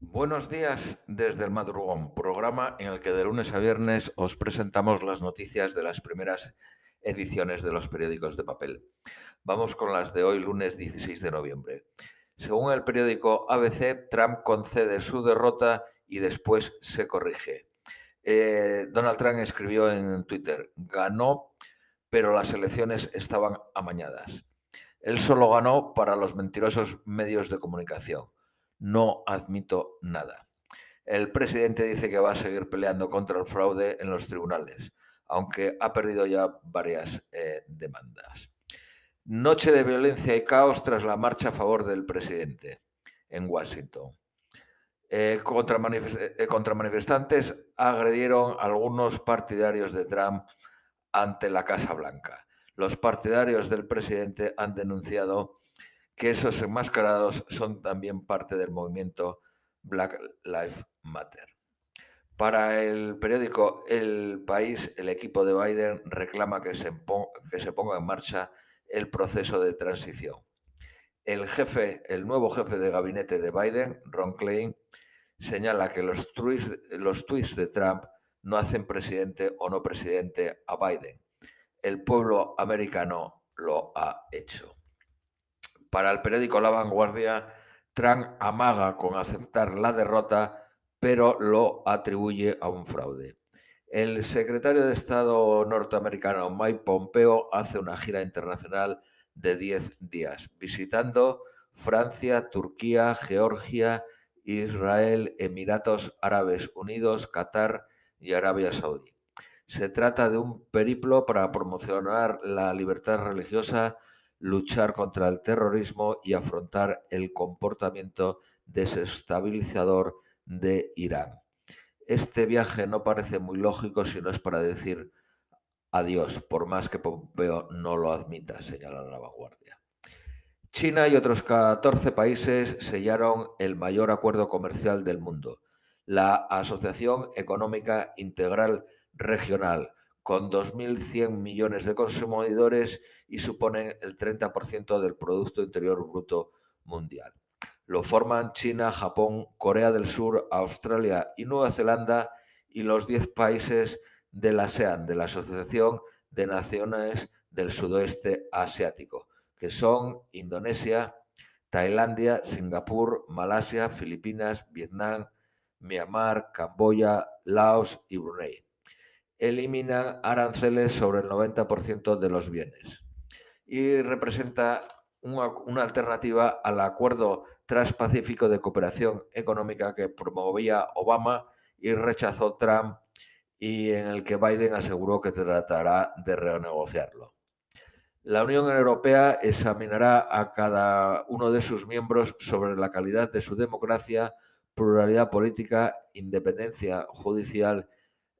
Buenos días desde el madrugón, programa en el que de lunes a viernes os presentamos las noticias de las primeras ediciones de los periódicos de papel. Vamos con las de hoy, lunes 16 de noviembre. Según el periódico ABC, Trump concede su derrota y después se corrige. Eh, Donald Trump escribió en Twitter, ganó, pero las elecciones estaban amañadas. Él solo ganó para los mentirosos medios de comunicación no admito nada. El presidente dice que va a seguir peleando contra el fraude en los tribunales, aunque ha perdido ya varias eh, demandas. Noche de violencia y caos tras la marcha a favor del presidente en Washington. Eh, eh, contra, manifestantes agredieron algunos partidarios de Trump ante la Casa Blanca. Los partidarios del presidente han denunciado que esos enmascarados son también parte del movimiento Black Lives Matter. Para el periódico El País, el equipo de Biden reclama que se, ponga en marcha el proceso de transición. El jefe, el nuevo jefe de gabinete de Biden, Ron Klein, señala que los tweets de Trump no hacen presidente o no presidente a Biden. El pueblo americano lo ha hecho. Para el periódico La Vanguardia, Trump amaga con aceptar la derrota, pero lo atribuye a un fraude. El secretario de Estado norteamericano Mike Pompeo hace una gira internacional de 10 días, visitando Francia, Turquía, Georgia, Israel, Emiratos Árabes Unidos, Qatar y Arabia Saudí. Se trata de un periplo para promocionar la libertad religiosa luchar contra el terrorismo y afrontar el comportamiento desestabilizador de Irán. Este viaje no parece muy lógico si no es para decir adiós, por más que Pompeo no lo admita, señala la vanguardia. China y otros 14 países sellaron el mayor acuerdo comercial del mundo, la Asociación Económica Integral Regional, con 2.100 millones de consumidores y suponen el 30% del Producto Interior Bruto mundial. Lo forman China, Japón, Corea del Sur, Australia y Nueva Zelanda y los 10 países de la ASEAN, de la Asociación de Naciones del Sudoeste Asiático, que son Indonesia, Tailandia, Singapur, Malasia, Filipinas, Vietnam, Myanmar, Camboya, Laos y Brunei eliminan aranceles sobre el 90% de los bienes y representa una, alternativa al acuerdo transpacífico de cooperación económica que promovía Obama y rechazó Trump y en el que Biden aseguró que tratará de renegociarlo. La Unión Europea examinará a cada uno de sus miembros sobre la calidad de su democracia, pluralidad política, independencia judicial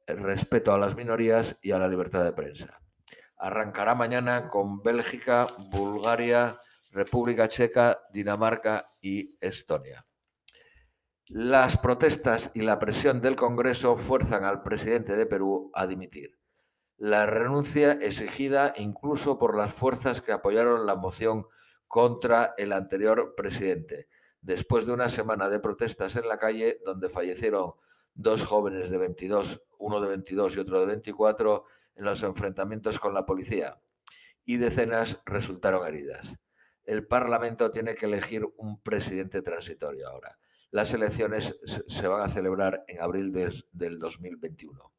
respeto a las minorías y a la libertad de prensa. Arrancará mañana con Bélgica, Bulgaria, República Checa, Dinamarca y Estonia. Las protestas y la presión del Congreso fuerzan al presidente de Perú a dimitir. La renuncia exigida incluso por las fuerzas que apoyaron la moción contra el anterior presidente, después de una semana de protestas en la calle donde fallecieron dos jóvenes de 22, uno de 22 y otro de 24, en los enfrentamientos con la policía y decenas resultaron heridas. El Parlamento tiene que elegir un presidente transitorio ahora. Las elecciones se van a celebrar en abril del 2021.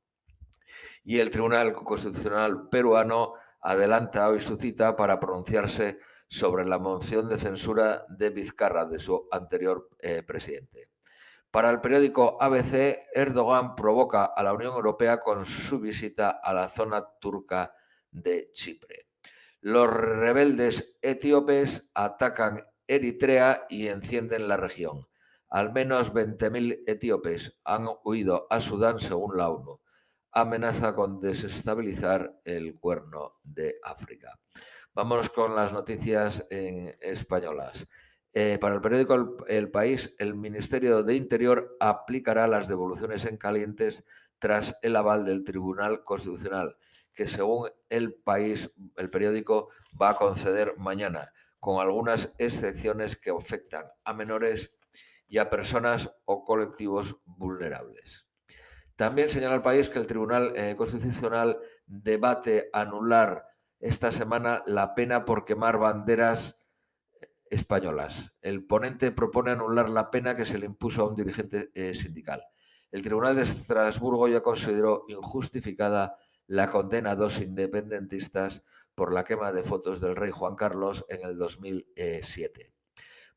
Y el Tribunal Constitucional peruano adelanta hoy su cita para pronunciarse sobre la moción de censura de Vizcarra, de su anterior eh, presidente. Para el periódico ABC, Erdogan provoca a la Unión Europea con su visita a la zona turca de Chipre. Los rebeldes etíopes atacan Eritrea y encienden la región. Al menos 20.000 etíopes han huido a Sudán según la ONU. Amenaza con desestabilizar el cuerno de África. Vámonos con las noticias en españolas. Eh, para el periódico el, País, el Ministerio de Interior aplicará las devoluciones en calientes tras el aval del Tribunal Constitucional, que según el País, el periódico, va a conceder mañana, con algunas excepciones que afectan a menores y a personas o colectivos vulnerables. También señala el país que el Tribunal eh, Constitucional debate anular esta semana la pena por quemar banderas españolas. El ponente propone anular la pena que se le impuso a un dirigente eh, sindical. El Tribunal de Estrasburgo ya consideró injustificada la condena a dos independentistas por la quema de fotos del rey Juan Carlos en el 2007.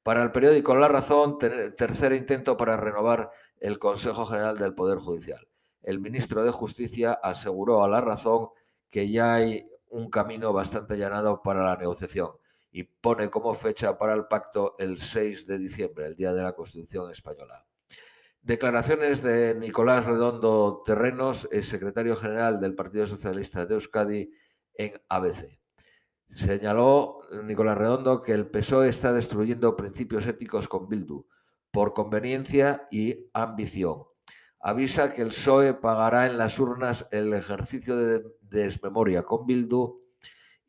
Para el periódico La Razón, tercer intento para renovar el Consejo General del Poder Judicial. El ministro de Justicia aseguró a La Razón que ya hay un camino bastante allanado para la negociación y pone como fecha para el pacto el 6 de diciembre, el día de la Constitución española. Declaraciones de Nicolás Redondo Terrenos, secretario general del Partido Socialista de Euskadi en ABC. Señaló Nicolás Redondo que el PSOE está destruyendo principios éticos con Bildu por conveniencia y ambición. Avisa que el PSOE pagará en las urnas el ejercicio de desmemoria con Bildu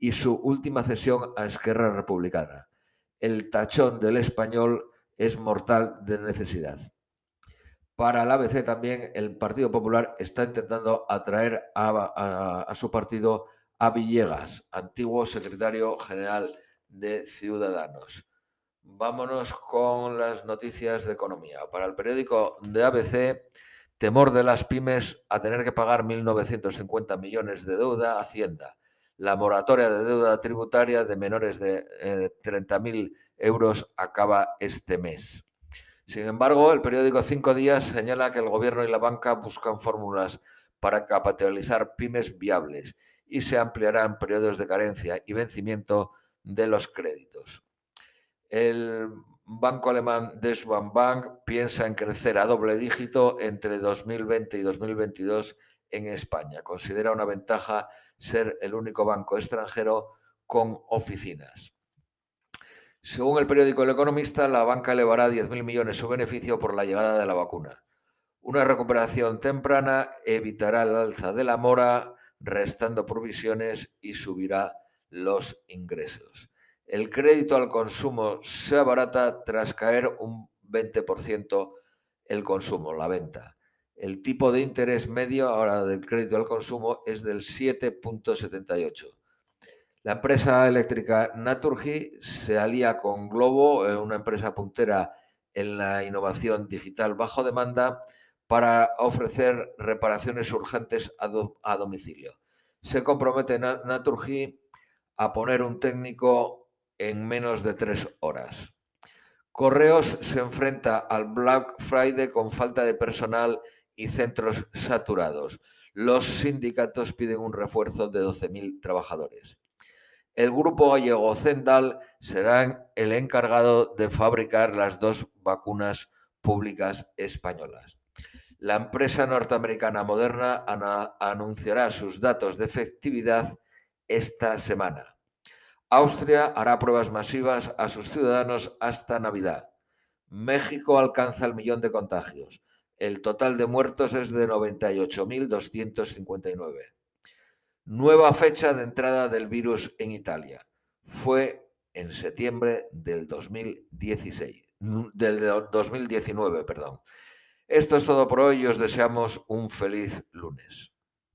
y su última cesión a Esquerra Republicana. El tachón del español es mortal de necesidad. Para la ABC también el Partido Popular está intentando atraer a, su partido a Villegas, antiguo secretario general de Ciudadanos. Vámonos con las noticias de economía. Para el periódico de ABC, temor de las pymes a tener que pagar 1.950 millones de deuda a Hacienda. La moratoria de deuda tributaria de menores de 30.000 eh, euros acaba este mes. Sin embargo, el periódico Cinco Días señala que el gobierno y la banca buscan fórmulas para capitalizar pymes viables y se ampliarán periodos de carencia y vencimiento de los créditos. El banco alemán Deutsche Bank piensa en crecer a doble dígito entre 2020 y 2022 en España. Considera una ventaja ser el único banco extranjero con oficinas. Según el periódico El Economista, la banca elevará 10.000 millones su beneficio por la llegada de la vacuna. Una recuperación temprana evitará el alza de la mora, restando provisiones y subirá los ingresos. El crédito al consumo se abarata tras caer un 20% el consumo, la venta. El tipo de interés medio ahora del crédito al consumo es del 7.78 la empresa eléctrica Naturgy se alía con Globo, eh, una empresa puntera en la innovación digital bajo demanda, para ofrecer reparaciones urgentes a, domicilio. Se compromete Naturgy a poner un técnico en menos de tres horas. Correos se enfrenta al Black Friday con falta de personal y centros saturados. Los sindicatos piden un refuerzo de 12.000 trabajadores. El grupo gallego Zendal será el encargado de fabricar las dos vacunas públicas españolas. La empresa norteamericana Moderna anunciará sus datos de efectividad esta semana. Austria hará pruebas masivas a sus ciudadanos hasta Navidad. México alcanza el millón de contagios. El total de muertos es de 98.259. Nueva fecha de entrada del virus en Italia. Fue en septiembre del 2016, del 2019, perdón. Esto es todo por hoy y os deseamos un feliz lunes.